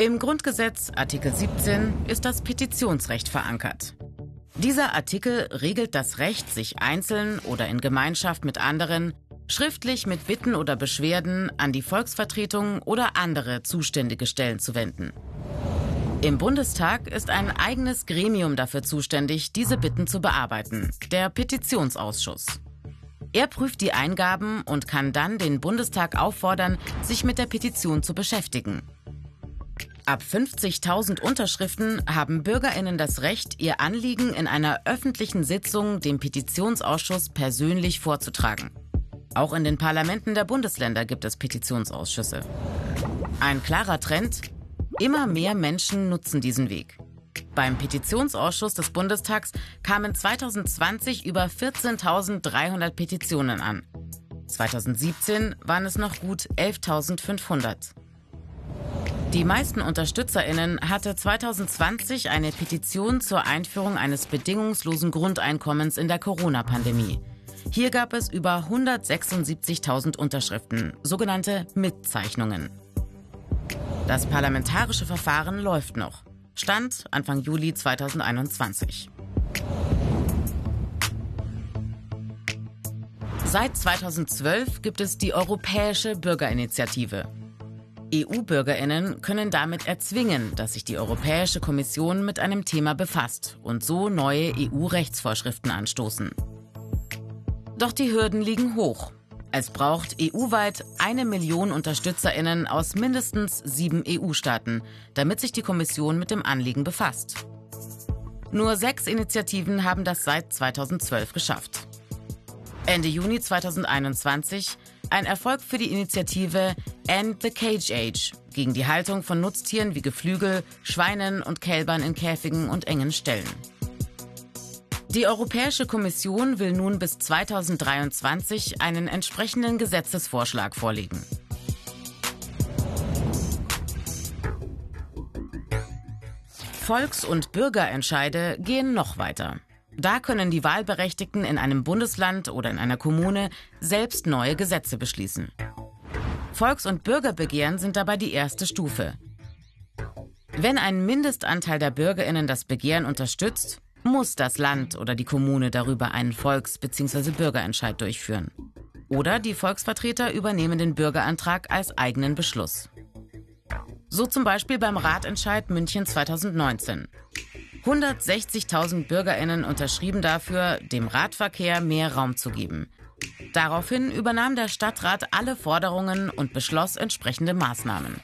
Im Grundgesetz Artikel 17 ist das Petitionsrecht verankert. Dieser Artikel regelt das Recht, sich einzeln oder in Gemeinschaft mit anderen schriftlich mit Bitten oder Beschwerden an die Volksvertretung oder andere zuständige Stellen zu wenden. Im Bundestag ist ein eigenes Gremium dafür zuständig, diese Bitten zu bearbeiten, der Petitionsausschuss. Er prüft die Eingaben und kann dann den Bundestag auffordern, sich mit der Petition zu beschäftigen. Ab 50.000 Unterschriften haben Bürgerinnen das Recht, ihr Anliegen in einer öffentlichen Sitzung dem Petitionsausschuss persönlich vorzutragen. Auch in den Parlamenten der Bundesländer gibt es Petitionsausschüsse. Ein klarer Trend, immer mehr Menschen nutzen diesen Weg. Beim Petitionsausschuss des Bundestags kamen 2020 über 14.300 Petitionen an. 2017 waren es noch gut 11.500. Die meisten Unterstützerinnen hatte 2020 eine Petition zur Einführung eines bedingungslosen Grundeinkommens in der Corona-Pandemie. Hier gab es über 176.000 Unterschriften, sogenannte Mitzeichnungen. Das parlamentarische Verfahren läuft noch. Stand Anfang Juli 2021. Seit 2012 gibt es die Europäische Bürgerinitiative. EU-Bürgerinnen können damit erzwingen, dass sich die Europäische Kommission mit einem Thema befasst und so neue EU-Rechtsvorschriften anstoßen. Doch die Hürden liegen hoch. Es braucht EU-weit eine Million Unterstützerinnen aus mindestens sieben EU-Staaten, damit sich die Kommission mit dem Anliegen befasst. Nur sechs Initiativen haben das seit 2012 geschafft. Ende Juni 2021 ein Erfolg für die Initiative End the Cage Age gegen die Haltung von Nutztieren wie Geflügel, Schweinen und Kälbern in Käfigen und engen Ställen. Die Europäische Kommission will nun bis 2023 einen entsprechenden Gesetzesvorschlag vorlegen. Volks- und Bürgerentscheide gehen noch weiter. Da können die Wahlberechtigten in einem Bundesland oder in einer Kommune selbst neue Gesetze beschließen. Volks- und Bürgerbegehren sind dabei die erste Stufe. Wenn ein Mindestanteil der Bürgerinnen das Begehren unterstützt, muss das Land oder die Kommune darüber einen Volks- bzw. Bürgerentscheid durchführen. Oder die Volksvertreter übernehmen den Bürgerantrag als eigenen Beschluss. So zum Beispiel beim Ratentscheid München 2019. 160.000 Bürgerinnen unterschrieben dafür, dem Radverkehr mehr Raum zu geben. Daraufhin übernahm der Stadtrat alle Forderungen und beschloss entsprechende Maßnahmen.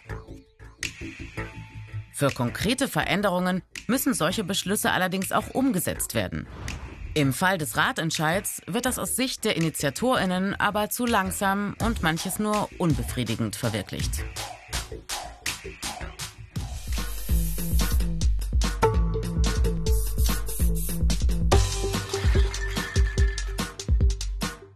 Für konkrete Veränderungen müssen solche Beschlüsse allerdings auch umgesetzt werden. Im Fall des Ratentscheids wird das aus Sicht der Initiatorinnen aber zu langsam und manches nur unbefriedigend verwirklicht.